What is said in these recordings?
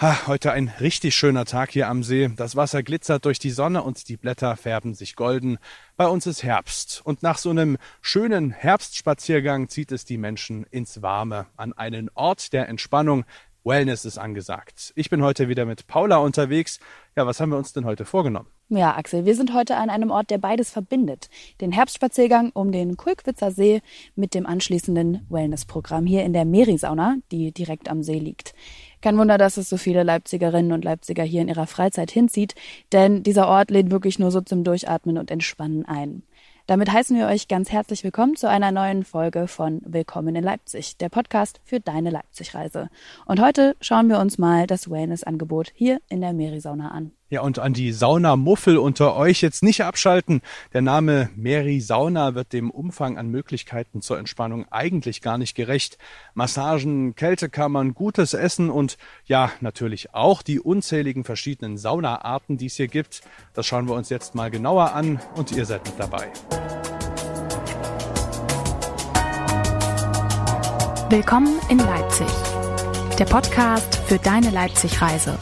Ha, heute ein richtig schöner Tag hier am See. Das Wasser glitzert durch die Sonne und die Blätter färben sich golden. Bei uns ist Herbst und nach so einem schönen Herbstspaziergang zieht es die Menschen ins Warme, an einen Ort der Entspannung. Wellness ist angesagt. Ich bin heute wieder mit Paula unterwegs. Ja, was haben wir uns denn heute vorgenommen? Ja, Axel, wir sind heute an einem Ort, der beides verbindet. Den Herbstspaziergang um den Kulkwitzer See mit dem anschließenden Wellnessprogramm hier in der Merisauna, die direkt am See liegt. Kein Wunder, dass es so viele Leipzigerinnen und Leipziger hier in ihrer Freizeit hinzieht, denn dieser Ort lädt wirklich nur so zum Durchatmen und Entspannen ein. Damit heißen wir euch ganz herzlich willkommen zu einer neuen Folge von Willkommen in Leipzig, der Podcast für deine Leipzig-Reise. Und heute schauen wir uns mal das Wellness-Angebot hier in der Merisauna an. Ja, und an die Saunamuffel unter euch jetzt nicht abschalten. Der Name Meri Sauna wird dem Umfang an Möglichkeiten zur Entspannung eigentlich gar nicht gerecht. Massagen, Kältekammern, gutes Essen und ja, natürlich auch die unzähligen verschiedenen Saunaarten, die es hier gibt. Das schauen wir uns jetzt mal genauer an und ihr seid mit dabei. Willkommen in Leipzig. Der Podcast für deine Leipzig-Reise.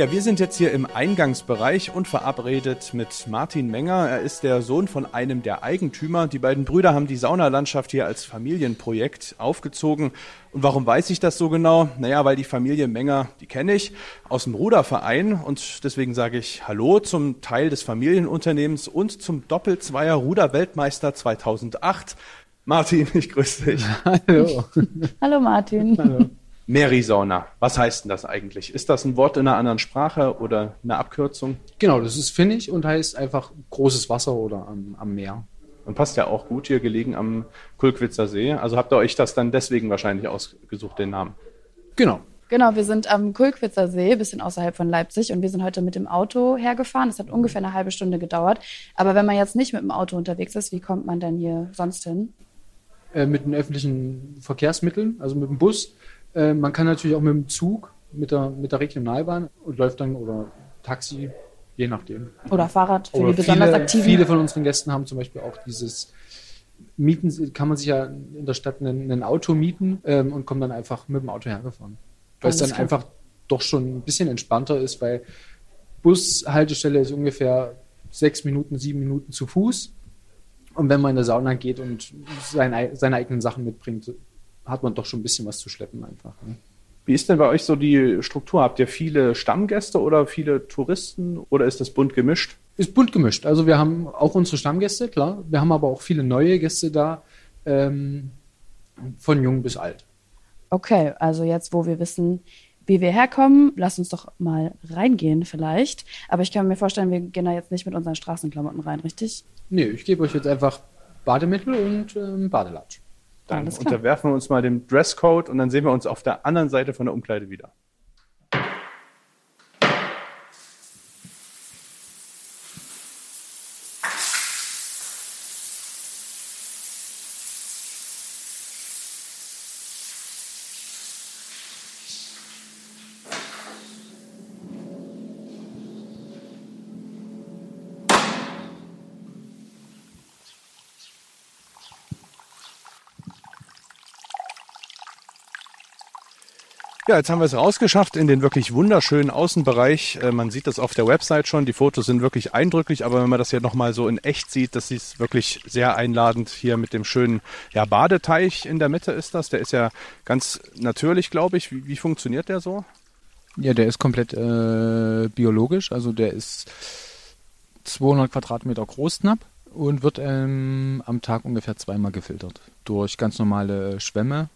Ja, wir sind jetzt hier im Eingangsbereich und verabredet mit Martin Menger. Er ist der Sohn von einem der Eigentümer. Die beiden Brüder haben die Saunalandschaft hier als Familienprojekt aufgezogen. Und warum weiß ich das so genau? Naja, weil die Familie Menger, die kenne ich aus dem Ruderverein und deswegen sage ich Hallo zum Teil des Familienunternehmens und zum Doppelzweier Ruderweltmeister 2008. Martin, ich grüße dich. Hallo. Hallo Martin. Hallo. Merisauna. Was heißt denn das eigentlich? Ist das ein Wort in einer anderen Sprache oder eine Abkürzung? Genau, das ist Finnisch und heißt einfach großes Wasser oder am, am Meer. Und passt ja auch gut hier gelegen am Kulkwitzer See. Also habt ihr euch das dann deswegen wahrscheinlich ausgesucht, den Namen? Genau. Genau, wir sind am Kulkwitzer See, bisschen außerhalb von Leipzig und wir sind heute mit dem Auto hergefahren. Es hat ungefähr eine halbe Stunde gedauert. Aber wenn man jetzt nicht mit dem Auto unterwegs ist, wie kommt man denn hier sonst hin? Äh, mit den öffentlichen Verkehrsmitteln, also mit dem Bus. Äh, man kann natürlich auch mit dem Zug, mit der, mit der Regionalbahn und läuft dann oder Taxi, je nachdem. Oder Fahrrad für oder die besonders viele, aktiven. Viele von unseren Gästen haben zum Beispiel auch dieses Mieten, kann man sich ja in der Stadt ein, ein Auto mieten ähm, und kommt dann einfach mit dem Auto hergefahren. Weil es dann klar. einfach doch schon ein bisschen entspannter ist, weil Bushaltestelle ist ungefähr sechs Minuten, sieben Minuten zu Fuß. Und wenn man in der Sauna geht und seine, seine eigenen Sachen mitbringt, hat man doch schon ein bisschen was zu schleppen einfach. Ne? Wie ist denn bei euch so die Struktur? Habt ihr viele Stammgäste oder viele Touristen oder ist das bunt gemischt? Ist bunt gemischt. Also wir haben auch unsere Stammgäste, klar. Wir haben aber auch viele neue Gäste da, ähm, von jung bis alt. Okay, also jetzt, wo wir wissen, wie wir herkommen, lass uns doch mal reingehen vielleicht. Aber ich kann mir vorstellen, wir gehen da jetzt nicht mit unseren Straßenklamotten rein, richtig? Nee, ich gebe euch jetzt einfach Bademittel und ähm, Badelatsch. Dann unterwerfen wir uns mal dem Dresscode und dann sehen wir uns auf der anderen Seite von der Umkleide wieder. Ja, jetzt haben wir es rausgeschafft in den wirklich wunderschönen Außenbereich. Äh, man sieht das auf der Website schon. Die Fotos sind wirklich eindrücklich, aber wenn man das hier nochmal so in echt sieht, das ist wirklich sehr einladend hier mit dem schönen ja, Badeteich in der Mitte ist das. Der ist ja ganz natürlich, glaube ich. Wie, wie funktioniert der so? Ja, der ist komplett äh, biologisch. Also der ist 200 Quadratmeter groß knapp und wird ähm, am Tag ungefähr zweimal gefiltert durch ganz normale Schwämme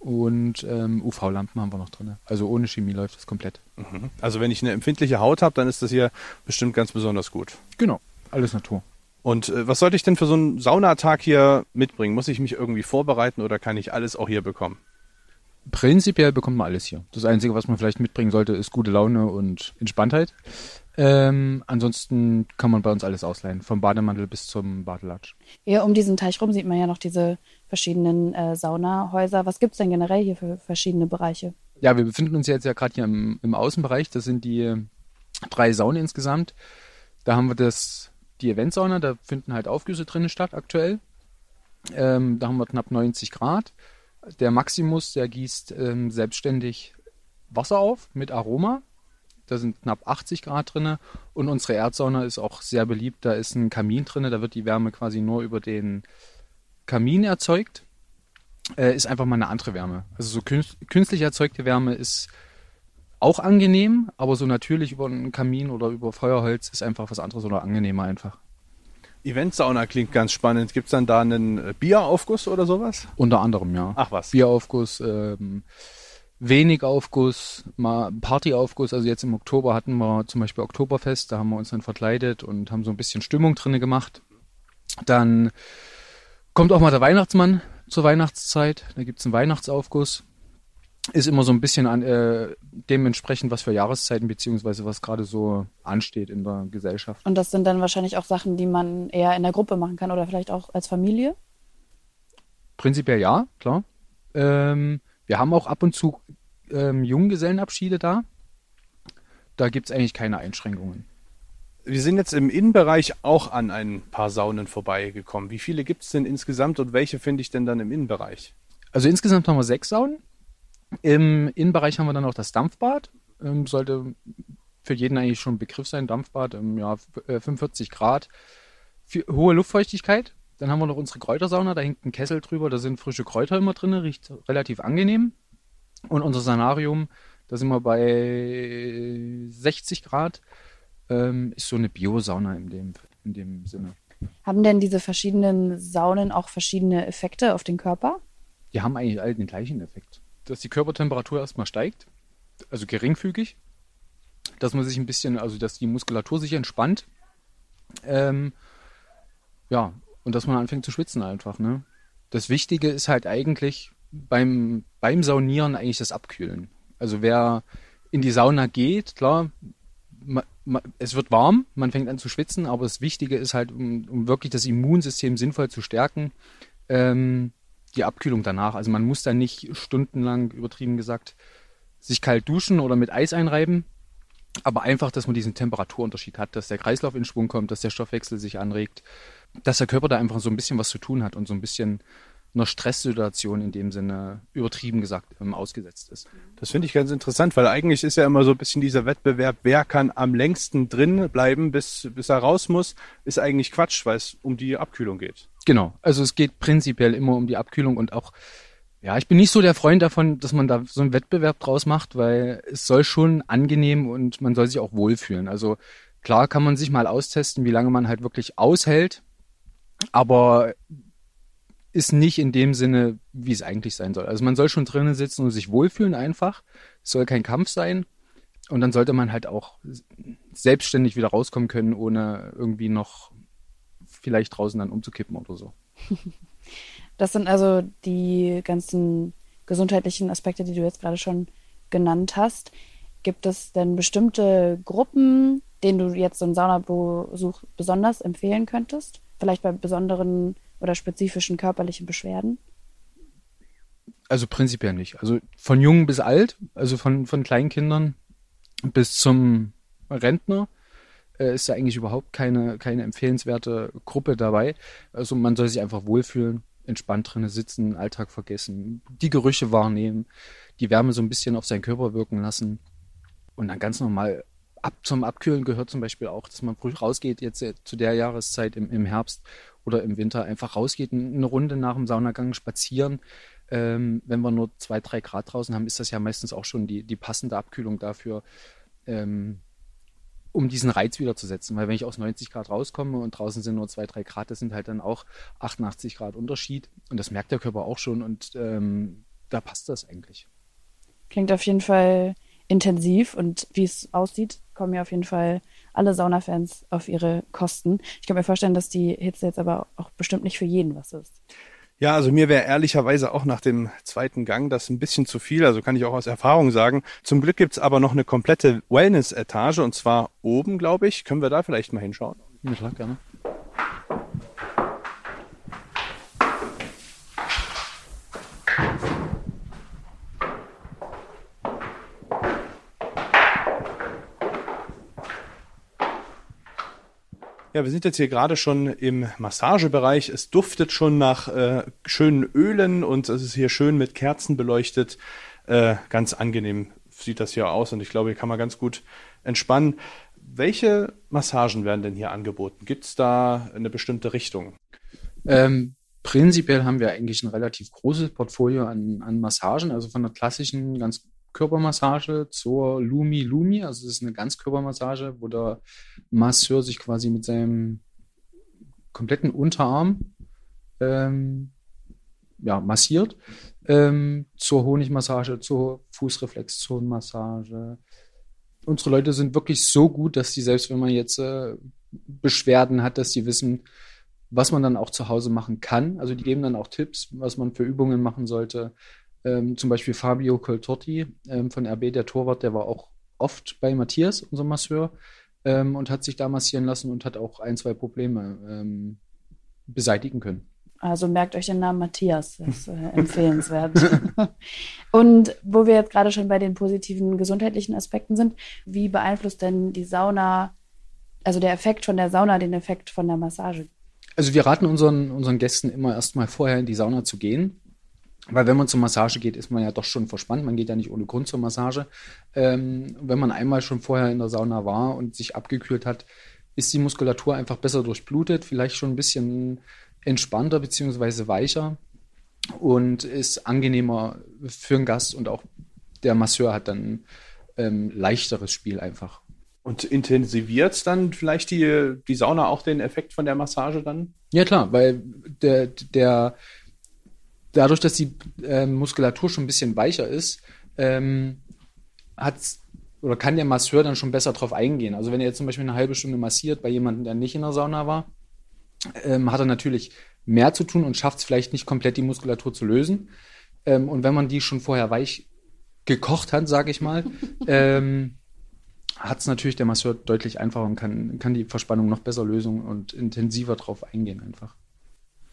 und ähm, UV-Lampen haben wir noch drin. Also ohne Chemie läuft das komplett. Mhm. Also wenn ich eine empfindliche Haut habe, dann ist das hier bestimmt ganz besonders gut. Genau, alles Natur. Und äh, was sollte ich denn für so einen Saunatag hier mitbringen? Muss ich mich irgendwie vorbereiten oder kann ich alles auch hier bekommen? Prinzipiell bekommt man alles hier. Das Einzige, was man vielleicht mitbringen sollte, ist gute Laune und Entspanntheit. Ähm, ansonsten kann man bei uns alles ausleihen, vom Bademantel bis zum Badelatsch. Ja, um diesen Teich rum sieht man ja noch diese verschiedenen äh, Saunahäuser. Was gibt's denn generell hier für verschiedene Bereiche? Ja, wir befinden uns jetzt ja gerade hier im, im Außenbereich. Das sind die drei Saunen insgesamt. Da haben wir das, die Eventsauna, da finden halt Aufgüsse drinnen statt aktuell. Ähm, da haben wir knapp 90 Grad. Der Maximus, der gießt ähm, selbstständig Wasser auf mit Aroma. Da sind knapp 80 Grad drin. Und unsere Erdsauna ist auch sehr beliebt. Da ist ein Kamin drin. Da wird die Wärme quasi nur über den Kamin erzeugt. Äh, ist einfach mal eine andere Wärme. Also so künstlich erzeugte Wärme ist auch angenehm, aber so natürlich über einen Kamin oder über Feuerholz ist einfach was anderes oder angenehmer einfach. Eventsauna klingt ganz spannend. Gibt es dann da einen äh, Bieraufguss oder sowas? Unter anderem, ja. Ach was. Bieraufguss, ähm, wenig Aufguss, mal Partyaufguss. Also jetzt im Oktober hatten wir zum Beispiel Oktoberfest, da haben wir uns dann verkleidet und haben so ein bisschen Stimmung drinne gemacht. Dann kommt auch mal der Weihnachtsmann zur Weihnachtszeit. Da gibt es einen Weihnachtsaufguss ist immer so ein bisschen an, äh, dementsprechend, was für Jahreszeiten beziehungsweise was gerade so ansteht in der Gesellschaft. Und das sind dann wahrscheinlich auch Sachen, die man eher in der Gruppe machen kann oder vielleicht auch als Familie? Prinzipiell ja, klar. Ähm, wir haben auch ab und zu ähm, Junggesellenabschiede da. Da gibt es eigentlich keine Einschränkungen. Wir sind jetzt im Innenbereich auch an ein paar Saunen vorbeigekommen. Wie viele gibt es denn insgesamt und welche finde ich denn dann im Innenbereich? Also insgesamt haben wir sechs Saunen. Im Innenbereich haben wir dann noch das Dampfbad. Ähm, sollte für jeden eigentlich schon ein Begriff sein. Dampfbad, ähm, ja, 45 äh, Grad. Für, hohe Luftfeuchtigkeit. Dann haben wir noch unsere Kräutersauna, da hängt ein Kessel drüber, da sind frische Kräuter immer drin, riecht relativ angenehm. Und unser Sanarium, da sind wir bei 60 Grad, ähm, ist so eine Biosauna in dem, in dem Sinne. Haben denn diese verschiedenen Saunen auch verschiedene Effekte auf den Körper? Die haben eigentlich alle den gleichen Effekt dass die Körpertemperatur erstmal steigt, also geringfügig, dass man sich ein bisschen, also dass die Muskulatur sich entspannt. Ähm, ja, und dass man anfängt zu schwitzen einfach, ne? Das Wichtige ist halt eigentlich beim, beim Saunieren eigentlich das Abkühlen. Also wer in die Sauna geht, klar, ma, ma, es wird warm, man fängt an zu schwitzen, aber das Wichtige ist halt, um, um wirklich das Immunsystem sinnvoll zu stärken, ähm, die Abkühlung danach. Also man muss da nicht stundenlang, übertrieben gesagt, sich kalt duschen oder mit Eis einreiben, aber einfach, dass man diesen Temperaturunterschied hat, dass der Kreislauf in Schwung kommt, dass der Stoffwechsel sich anregt, dass der Körper da einfach so ein bisschen was zu tun hat und so ein bisschen einer Stresssituation in dem Sinne übertrieben gesagt ähm, ausgesetzt ist. Das finde ich ganz interessant, weil eigentlich ist ja immer so ein bisschen dieser Wettbewerb, wer kann am längsten drin bleiben, bis, bis er raus muss, ist eigentlich Quatsch, weil es um die Abkühlung geht. Genau, also es geht prinzipiell immer um die Abkühlung und auch, ja, ich bin nicht so der Freund davon, dass man da so einen Wettbewerb draus macht, weil es soll schon angenehm und man soll sich auch wohlfühlen. Also klar kann man sich mal austesten, wie lange man halt wirklich aushält, aber ist nicht in dem Sinne, wie es eigentlich sein soll. Also man soll schon drinnen sitzen und sich wohlfühlen einfach. Es soll kein Kampf sein. Und dann sollte man halt auch selbstständig wieder rauskommen können, ohne irgendwie noch vielleicht draußen dann umzukippen oder so. Das sind also die ganzen gesundheitlichen Aspekte, die du jetzt gerade schon genannt hast. Gibt es denn bestimmte Gruppen, denen du jetzt so einen Saunabesuch besonders empfehlen könntest? Vielleicht bei besonderen oder spezifischen körperlichen Beschwerden? Also prinzipiell nicht. Also von jung bis alt, also von, von Kleinkindern bis zum Rentner äh, ist da eigentlich überhaupt keine, keine empfehlenswerte Gruppe dabei. Also man soll sich einfach wohlfühlen, entspannt drinnen sitzen, Alltag vergessen, die Gerüche wahrnehmen, die Wärme so ein bisschen auf seinen Körper wirken lassen und dann ganz normal ab zum Abkühlen gehört zum Beispiel auch, dass man früh rausgeht, jetzt äh, zu der Jahreszeit im, im Herbst oder im Winter einfach rausgeht, eine Runde nach dem Saunagang spazieren. Ähm, wenn wir nur zwei, drei Grad draußen haben, ist das ja meistens auch schon die, die passende Abkühlung dafür, ähm, um diesen Reiz wieder zu setzen. Weil wenn ich aus 90 Grad rauskomme und draußen sind nur zwei, drei Grad, das sind halt dann auch 88 Grad Unterschied. Und das merkt der Körper auch schon und ähm, da passt das eigentlich. Klingt auf jeden Fall intensiv und wie es aussieht, kommen ja auf jeden Fall alle Saunafans auf ihre Kosten. Ich kann mir vorstellen, dass die Hitze jetzt aber auch bestimmt nicht für jeden was ist. Ja, also mir wäre ehrlicherweise auch nach dem zweiten Gang das ein bisschen zu viel, also kann ich auch aus Erfahrung sagen. Zum Glück gibt's aber noch eine komplette Wellness-Etage und zwar oben, glaube ich. Können wir da vielleicht mal hinschauen? Ja, klar, gerne. Ja, wir sind jetzt hier gerade schon im Massagebereich. Es duftet schon nach äh, schönen Ölen und es ist hier schön mit Kerzen beleuchtet. Äh, ganz angenehm sieht das hier aus und ich glaube, hier kann man ganz gut entspannen. Welche Massagen werden denn hier angeboten? Gibt es da eine bestimmte Richtung? Ähm, prinzipiell haben wir eigentlich ein relativ großes Portfolio an, an Massagen, also von der klassischen ganz Körpermassage zur Lumi Lumi. Also das ist eine Ganzkörpermassage, wo der Masseur sich quasi mit seinem kompletten Unterarm ähm, ja, massiert. Ähm, zur Honigmassage, zur Fußreflexzonenmassage. Unsere Leute sind wirklich so gut, dass die selbst, wenn man jetzt äh, Beschwerden hat, dass die wissen, was man dann auch zu Hause machen kann. Also die geben dann auch Tipps, was man für Übungen machen sollte, ähm, zum Beispiel Fabio Coltotti ähm, von RB, der Torwart, der war auch oft bei Matthias, unserem Masseur, ähm, und hat sich da massieren lassen und hat auch ein, zwei Probleme ähm, beseitigen können. Also merkt euch den Namen Matthias, das ist äh, empfehlenswert. und wo wir jetzt gerade schon bei den positiven gesundheitlichen Aspekten sind, wie beeinflusst denn die Sauna, also der Effekt von der Sauna, den Effekt von der Massage? Also wir raten unseren, unseren Gästen immer erstmal vorher in die Sauna zu gehen, weil wenn man zur Massage geht, ist man ja doch schon verspannt. Man geht ja nicht ohne Grund zur Massage. Ähm, wenn man einmal schon vorher in der Sauna war und sich abgekühlt hat, ist die Muskulatur einfach besser durchblutet, vielleicht schon ein bisschen entspannter bzw. weicher und ist angenehmer für den Gast und auch der Masseur hat dann ähm, leichteres Spiel einfach. Und intensiviert dann vielleicht die, die Sauna auch den Effekt von der Massage dann? Ja klar, weil der, der dadurch, dass die äh, Muskulatur schon ein bisschen weicher ist, ähm, hat's oder kann der Masseur dann schon besser drauf eingehen. Also wenn er jetzt zum Beispiel eine halbe Stunde massiert bei jemandem, der nicht in der Sauna war, ähm, hat er natürlich mehr zu tun und schafft es vielleicht nicht komplett die Muskulatur zu lösen. Ähm, und wenn man die schon vorher weich gekocht hat, sage ich mal, ähm, hat es natürlich der Masseur deutlich einfacher und kann, kann die Verspannung noch besser lösen und intensiver drauf eingehen einfach.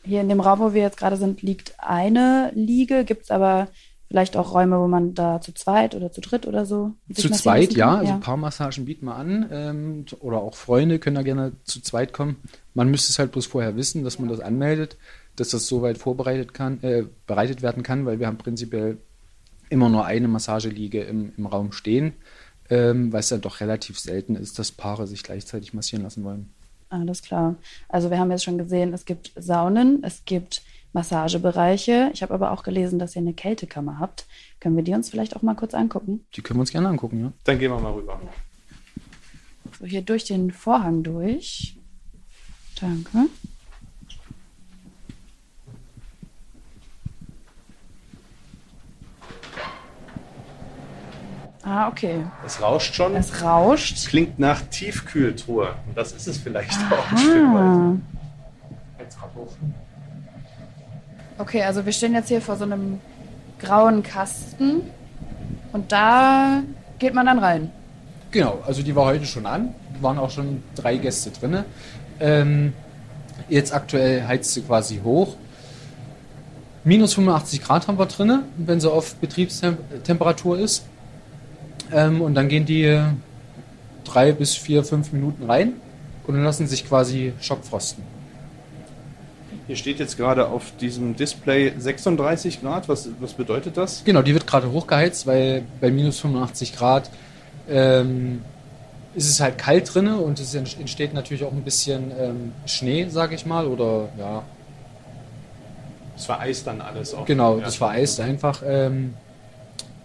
Hier in dem Raum, wo wir jetzt gerade sind, liegt eine Liege. Gibt es aber vielleicht auch Räume, wo man da zu zweit oder zu dritt oder so. Zu zweit, ja. Also ja. Paarmassagen bieten wir an. Ähm, oder auch Freunde können da gerne zu zweit kommen. Man müsste es halt bloß vorher wissen, dass man das anmeldet, dass das soweit vorbereitet kann, äh, bereitet werden kann, weil wir haben prinzipiell immer nur eine Massageliege im, im Raum stehen, ähm, weil es dann doch relativ selten ist, dass Paare sich gleichzeitig massieren lassen wollen. Alles klar. Also wir haben jetzt schon gesehen, es gibt Saunen, es gibt Massagebereiche. Ich habe aber auch gelesen, dass ihr eine Kältekammer habt. Können wir die uns vielleicht auch mal kurz angucken? Die können wir uns gerne angucken, ja. Dann gehen wir mal rüber. So, hier durch den Vorhang durch. Danke. Ah, okay. Es rauscht schon. Es rauscht. Klingt nach Tiefkühltruhe. Und das ist es vielleicht Aha. auch ein Stück weit. Okay, also wir stehen jetzt hier vor so einem grauen Kasten und da geht man dann rein. Genau, also die war heute schon an, waren auch schon drei Gäste drin. Ähm, jetzt aktuell heizt sie quasi hoch. Minus 85 Grad haben wir drin, wenn sie auf Betriebstemperatur ist. Ähm, und dann gehen die drei bis vier, fünf Minuten rein und lassen sich quasi schockfrosten. Hier steht jetzt gerade auf diesem Display 36 Grad. Was, was bedeutet das? Genau, die wird gerade hochgeheizt, weil bei minus 85 Grad ähm, ist es halt kalt drin und es entsteht natürlich auch ein bisschen ähm, Schnee, sage ich mal, oder ja. Das vereist dann alles auch. Genau, das vereist einfach. Ähm,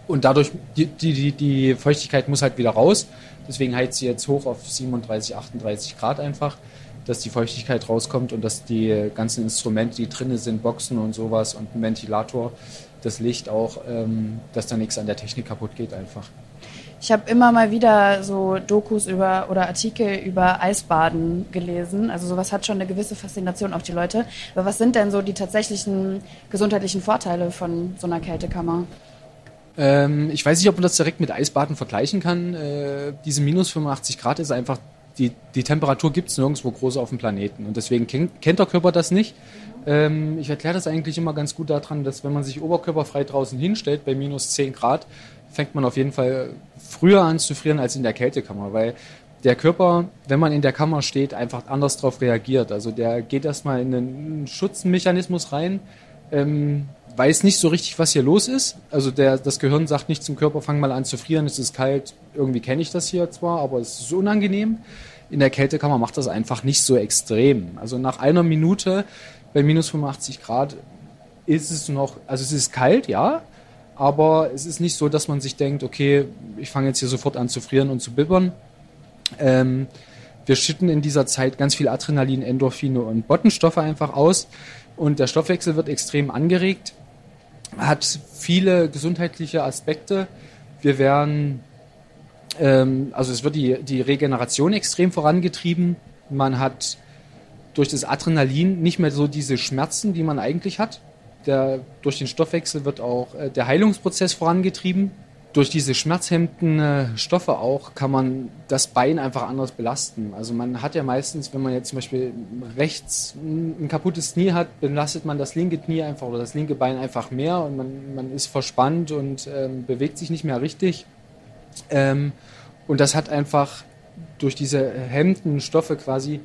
und dadurch, die, die, die Feuchtigkeit muss halt wieder raus. Deswegen heizt sie jetzt hoch auf 37, 38 Grad einfach, dass die Feuchtigkeit rauskommt und dass die ganzen Instrumente, die drinnen sind, Boxen und sowas und ein Ventilator, das Licht auch, ähm, dass da nichts an der Technik kaputt geht einfach. Ich habe immer mal wieder so Dokus über oder Artikel über Eisbaden gelesen. Also sowas hat schon eine gewisse Faszination auf die Leute. Aber was sind denn so die tatsächlichen gesundheitlichen Vorteile von so einer Kältekammer? Ähm, ich weiß nicht, ob man das direkt mit Eisbaden vergleichen kann. Äh, diese minus 85 Grad ist einfach, die, die Temperatur gibt es nirgendwo groß auf dem Planeten. Und deswegen kennt, kennt der Körper das nicht. Ähm, ich erkläre das eigentlich immer ganz gut daran, dass wenn man sich oberkörperfrei draußen hinstellt bei minus 10 Grad, fängt man auf jeden Fall früher an zu frieren als in der Kältekammer, weil der Körper, wenn man in der Kammer steht, einfach anders darauf reagiert. Also der geht erstmal in einen Schutzmechanismus rein, ähm, weiß nicht so richtig, was hier los ist. Also der, das Gehirn sagt nicht zum Körper, fang mal an zu frieren, es ist kalt, irgendwie kenne ich das hier zwar, aber es ist unangenehm. In der Kältekammer macht das einfach nicht so extrem. Also nach einer Minute bei minus 85 Grad ist es noch, also es ist kalt, ja, aber es ist nicht so, dass man sich denkt, okay, ich fange jetzt hier sofort an zu frieren und zu bibbern. Ähm, wir schütten in dieser Zeit ganz viel Adrenalin, Endorphine und Bottenstoffe einfach aus und der Stoffwechsel wird extrem angeregt, hat viele gesundheitliche Aspekte. Wir werden, ähm, also es wird die, die Regeneration extrem vorangetrieben. Man hat durch das Adrenalin nicht mehr so diese Schmerzen, die man eigentlich hat. Der, durch den Stoffwechsel wird auch äh, der Heilungsprozess vorangetrieben. Durch diese schmerzhemmenden äh, Stoffe auch kann man das Bein einfach anders belasten. Also man hat ja meistens, wenn man jetzt zum Beispiel rechts ein kaputtes Knie hat, belastet man das linke Knie einfach oder das linke Bein einfach mehr und man, man ist verspannt und ähm, bewegt sich nicht mehr richtig. Ähm, und das hat einfach durch diese hemmenden Stoffe quasi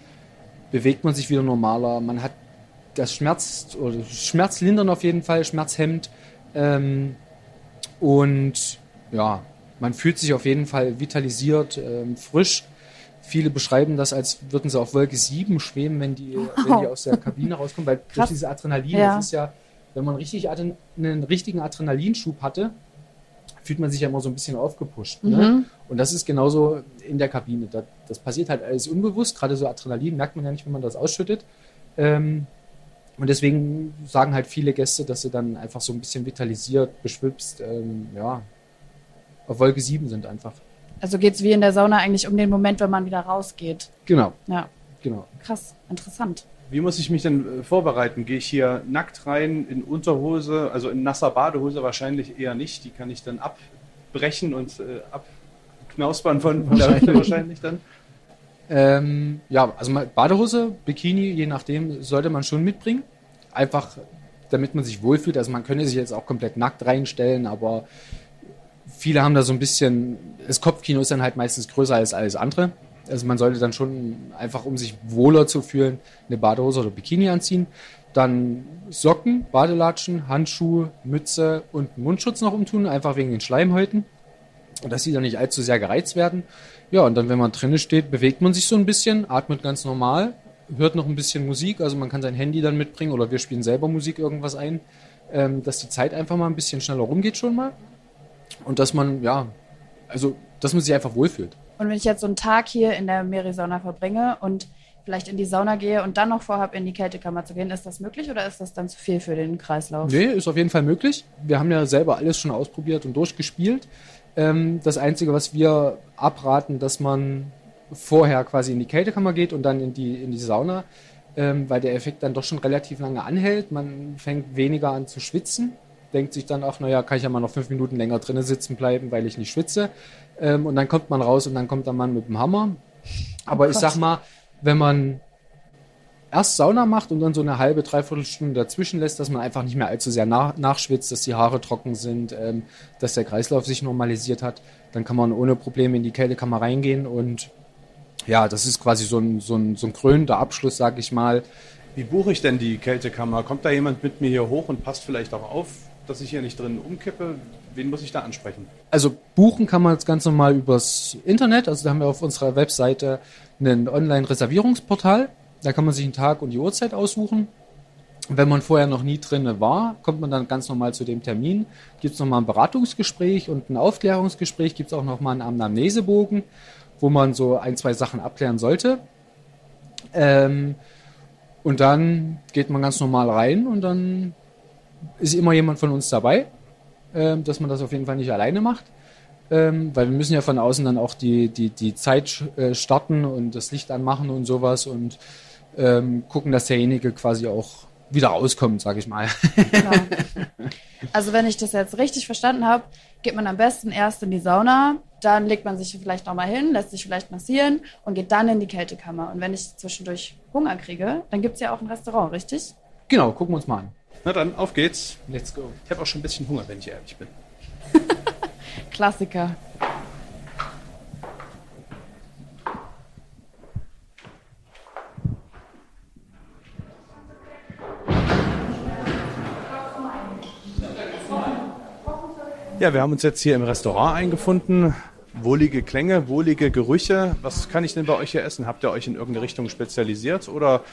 bewegt man sich wieder normaler. Man hat das Schmerz oder Schmerzlindern auf jeden Fall, Schmerzhemd. Ähm, und ja, man fühlt sich auf jeden Fall vitalisiert, ähm, frisch. Viele beschreiben das, als würden sie auf Wolke 7 schweben, wenn die, wow. wenn die aus der Kabine rauskommen, weil Krass. durch diese Adrenalin, ja. das ist ja, wenn man richtig einen richtigen Adrenalinschub hatte, fühlt man sich ja immer so ein bisschen aufgepusht. Ne? Mhm. Ne? Und das ist genauso in der Kabine. Das, das passiert halt alles unbewusst. Gerade so Adrenalin merkt man ja nicht, wenn man das ausschüttet. Ähm, und deswegen sagen halt viele Gäste, dass sie dann einfach so ein bisschen vitalisiert, beschwipst, ähm, ja, auf Wolke 7 sind einfach. Also geht es wie in der Sauna eigentlich um den Moment, wenn man wieder rausgeht. Genau. Ja. Genau. Krass, interessant. Wie muss ich mich denn äh, vorbereiten? Gehe ich hier nackt rein in Unterhose, also in nasser Badehose wahrscheinlich eher nicht. Die kann ich dann abbrechen und äh, abknausbern von, von der Hüfte wahrscheinlich dann. Ähm, ja, also Badehose, Bikini, je nachdem, sollte man schon mitbringen. Einfach, damit man sich wohlfühlt. Also man könnte sich jetzt auch komplett nackt reinstellen, aber viele haben da so ein bisschen, das Kopfkino ist dann halt meistens größer als alles andere. Also man sollte dann schon einfach, um sich wohler zu fühlen, eine Badehose oder Bikini anziehen. Dann Socken, Badelatschen, Handschuhe, Mütze und Mundschutz noch umtun, einfach wegen den Schleimhäuten, dass sie dann nicht allzu sehr gereizt werden. Ja, und dann, wenn man drinnen steht, bewegt man sich so ein bisschen, atmet ganz normal, hört noch ein bisschen Musik, also man kann sein Handy dann mitbringen oder wir spielen selber Musik irgendwas ein, ähm, dass die Zeit einfach mal ein bisschen schneller rumgeht schon mal. Und dass man, ja, also, dass man sich einfach wohlfühlt. Und wenn ich jetzt so einen Tag hier in der Merisauna verbringe und vielleicht in die Sauna gehe und dann noch vorhabe, in die Kältekammer zu gehen, ist das möglich oder ist das dann zu viel für den Kreislauf? Nee, ist auf jeden Fall möglich. Wir haben ja selber alles schon ausprobiert und durchgespielt. Ähm, das Einzige, was wir abraten, dass man vorher quasi in die Kältekammer geht und dann in die, in die Sauna, ähm, weil der Effekt dann doch schon relativ lange anhält. Man fängt weniger an zu schwitzen, denkt sich dann auch, naja, kann ich ja mal noch fünf Minuten länger drinnen sitzen bleiben, weil ich nicht schwitze. Ähm, und dann kommt man raus und dann kommt der Mann mit dem Hammer. Aber oh ich sag mal, wenn man erst Sauna macht und dann so eine halbe, dreiviertel Stunde dazwischen lässt, dass man einfach nicht mehr allzu sehr nach, nachschwitzt, dass die Haare trocken sind, ähm, dass der Kreislauf sich normalisiert hat, dann kann man ohne Probleme in die Kältekammer reingehen und ja, das ist quasi so ein, so ein, so ein krönender Abschluss, sag ich mal. Wie buche ich denn die Kältekammer? Kommt da jemand mit mir hier hoch und passt vielleicht auch auf, dass ich hier nicht drin umkippe? Wen muss ich da ansprechen? Also buchen kann man jetzt ganz normal übers Internet. Also da haben wir auf unserer Webseite ein Online-Reservierungsportal. Da kann man sich einen Tag und die Uhrzeit aussuchen. Wenn man vorher noch nie drin war, kommt man dann ganz normal zu dem Termin. Gibt es nochmal ein Beratungsgespräch und ein Aufklärungsgespräch. Gibt es auch nochmal einen Anamnesebogen, wo man so ein, zwei Sachen abklären sollte. Ähm, und dann geht man ganz normal rein und dann ist immer jemand von uns dabei, äh, dass man das auf jeden Fall nicht alleine macht. ähm, weil wir müssen ja von außen dann auch die, die, die Zeit äh, starten und das Licht anmachen und sowas und ähm, gucken, dass derjenige quasi auch wieder rauskommt, sage ich mal. Genau. Also wenn ich das jetzt richtig verstanden habe, geht man am besten erst in die Sauna, dann legt man sich vielleicht nochmal hin, lässt sich vielleicht massieren und geht dann in die Kältekammer. Und wenn ich zwischendurch Hunger kriege, dann gibt es ja auch ein Restaurant, richtig? Genau, gucken wir uns mal an. Na dann, auf geht's. Let's go. Ich habe auch schon ein bisschen Hunger, wenn ich ehrlich bin. Klassiker. Ja, wir haben uns jetzt hier im Restaurant eingefunden. Wohlige Klänge, wohlige Gerüche. Was kann ich denn bei euch hier essen? Habt ihr euch in irgendeine Richtung spezialisiert oder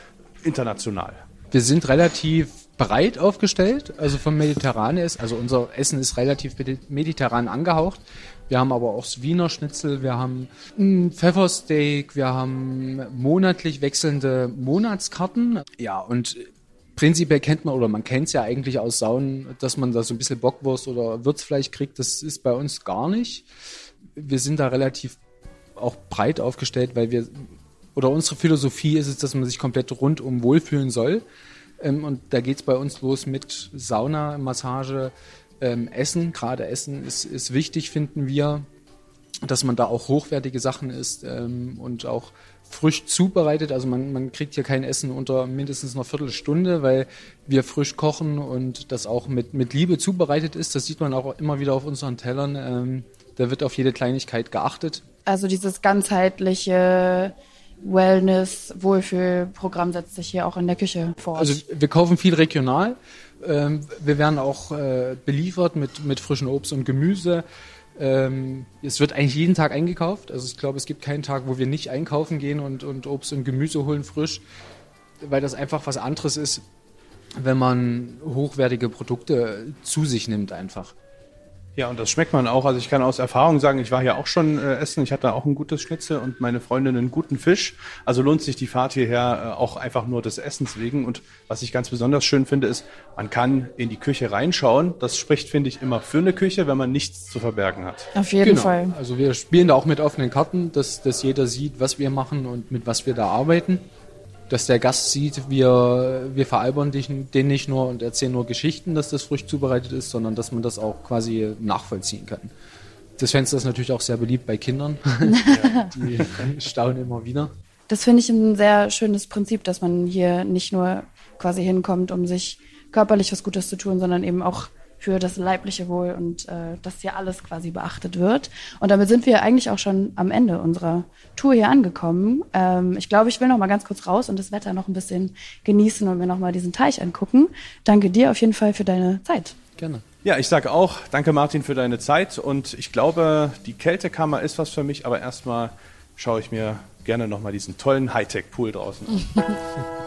international? Wir sind relativ breit aufgestellt, also vom Mediterran ist, also unser Essen ist relativ mediterran angehaucht. Wir haben aber auch das Wiener Schnitzel, wir haben ein Pfeffersteak, wir haben monatlich wechselnde Monatskarten. Ja, und prinzipiell kennt man oder man kennt es ja eigentlich aus Saunen, dass man da so ein bisschen Bockwurst oder Würzfleisch kriegt. Das ist bei uns gar nicht. Wir sind da relativ auch breit aufgestellt, weil wir oder unsere Philosophie ist es, dass man sich komplett rundum wohlfühlen soll. Ähm, und da geht es bei uns los mit Sauna, Massage, ähm, Essen. Gerade Essen ist, ist wichtig, finden wir, dass man da auch hochwertige Sachen isst ähm, und auch frisch zubereitet. Also man, man kriegt hier kein Essen unter mindestens einer Viertelstunde, weil wir frisch kochen und das auch mit, mit Liebe zubereitet ist. Das sieht man auch immer wieder auf unseren Tellern. Ähm, da wird auf jede Kleinigkeit geachtet. Also dieses ganzheitliche Wellness, Wohlfühlprogramm setzt sich hier auch in der Küche fort. Also wir kaufen viel regional. Ähm, wir werden auch äh, beliefert mit, mit frischem Obst und Gemüse. Ähm, es wird eigentlich jeden Tag eingekauft. Also ich glaube, es gibt keinen Tag, wo wir nicht einkaufen gehen und, und Obst und Gemüse holen frisch, weil das einfach was anderes ist, wenn man hochwertige Produkte zu sich nimmt einfach. Ja, und das schmeckt man auch. Also ich kann aus Erfahrung sagen, ich war hier auch schon äh, essen. Ich hatte auch ein gutes Schnitzel und meine Freundin einen guten Fisch. Also lohnt sich die Fahrt hierher äh, auch einfach nur des Essens wegen. Und was ich ganz besonders schön finde, ist, man kann in die Küche reinschauen. Das spricht, finde ich, immer für eine Küche, wenn man nichts zu verbergen hat. Auf jeden genau. Fall. Also wir spielen da auch mit offenen Karten, dass, dass jeder sieht, was wir machen und mit was wir da arbeiten dass der Gast sieht, wir, wir veralbern den nicht nur und erzählen nur Geschichten, dass das frisch zubereitet ist, sondern dass man das auch quasi nachvollziehen kann. Das Fenster ist natürlich auch sehr beliebt bei Kindern. die staunen immer wieder. Das finde ich ein sehr schönes Prinzip, dass man hier nicht nur quasi hinkommt, um sich körperlich was Gutes zu tun, sondern eben auch für das leibliche Wohl und äh, dass hier alles quasi beachtet wird. Und damit sind wir eigentlich auch schon am Ende unserer Tour hier angekommen. Ähm, ich glaube, ich will noch mal ganz kurz raus und das Wetter noch ein bisschen genießen und mir noch mal diesen Teich angucken. Danke dir auf jeden Fall für deine Zeit. Gerne. Ja, ich sage auch, danke Martin für deine Zeit und ich glaube, die Kältekammer ist was für mich, aber erstmal schaue ich mir gerne noch mal diesen tollen Hightech-Pool draußen an.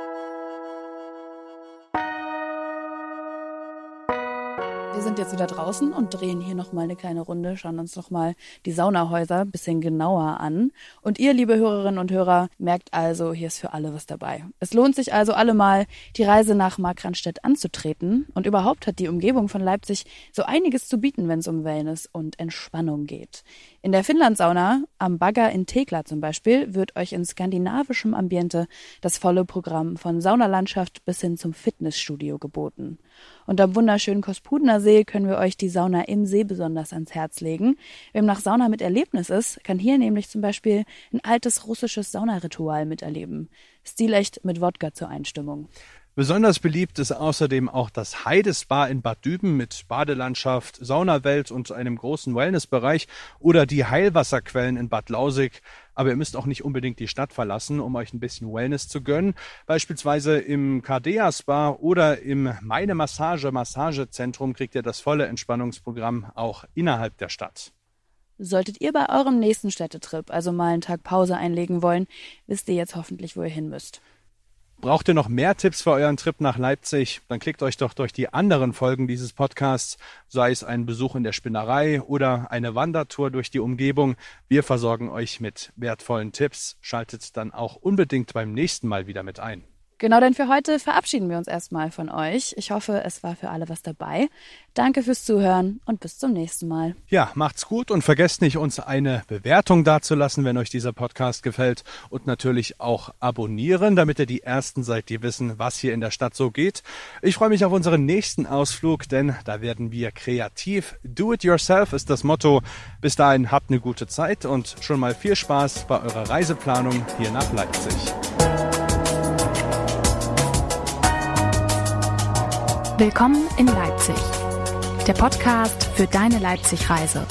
Wir sind jetzt wieder draußen und drehen hier nochmal eine kleine Runde, schauen uns nochmal die Saunahäuser ein bisschen genauer an. Und ihr, liebe Hörerinnen und Hörer, merkt also, hier ist für alle was dabei. Es lohnt sich also allemal, die Reise nach Markranstädt anzutreten. Und überhaupt hat die Umgebung von Leipzig so einiges zu bieten, wenn es um Wellness und Entspannung geht. In der Finnlandsauna am Bagger in Thekla zum Beispiel wird euch in skandinavischem Ambiente das volle Programm von Saunalandschaft bis hin zum Fitnessstudio geboten. Und am wunderschönen Kospudener See können wir euch die Sauna im See besonders ans Herz legen. Wem nach Sauna mit Erlebnis ist, kann hier nämlich zum Beispiel ein altes russisches Saunaritual miterleben. Stilecht mit Wodka zur Einstimmung. Besonders beliebt ist außerdem auch das Heidespa in Bad Düben mit Badelandschaft, Saunawelt und einem großen Wellnessbereich oder die Heilwasserquellen in Bad Lausig. Aber ihr müsst auch nicht unbedingt die Stadt verlassen, um euch ein bisschen Wellness zu gönnen. Beispielsweise im Cardea Spa oder im Meine Massage Massagezentrum kriegt ihr das volle Entspannungsprogramm auch innerhalb der Stadt. Solltet ihr bei eurem nächsten Städtetrip also mal einen Tag Pause einlegen wollen, wisst ihr jetzt hoffentlich, wo ihr hin müsst. Braucht ihr noch mehr Tipps für euren Trip nach Leipzig? Dann klickt euch doch durch die anderen Folgen dieses Podcasts, sei es ein Besuch in der Spinnerei oder eine Wandertour durch die Umgebung. Wir versorgen euch mit wertvollen Tipps. Schaltet dann auch unbedingt beim nächsten Mal wieder mit ein. Genau, denn für heute verabschieden wir uns erstmal von euch. Ich hoffe, es war für alle was dabei. Danke fürs Zuhören und bis zum nächsten Mal. Ja, macht's gut und vergesst nicht, uns eine Bewertung dazulassen, wenn euch dieser Podcast gefällt und natürlich auch abonnieren, damit ihr die Ersten seid, die wissen, was hier in der Stadt so geht. Ich freue mich auf unseren nächsten Ausflug, denn da werden wir kreativ. Do it yourself ist das Motto. Bis dahin habt eine gute Zeit und schon mal viel Spaß bei eurer Reiseplanung hier nach Leipzig. Willkommen in Leipzig, der Podcast für deine Leipzig-Reise.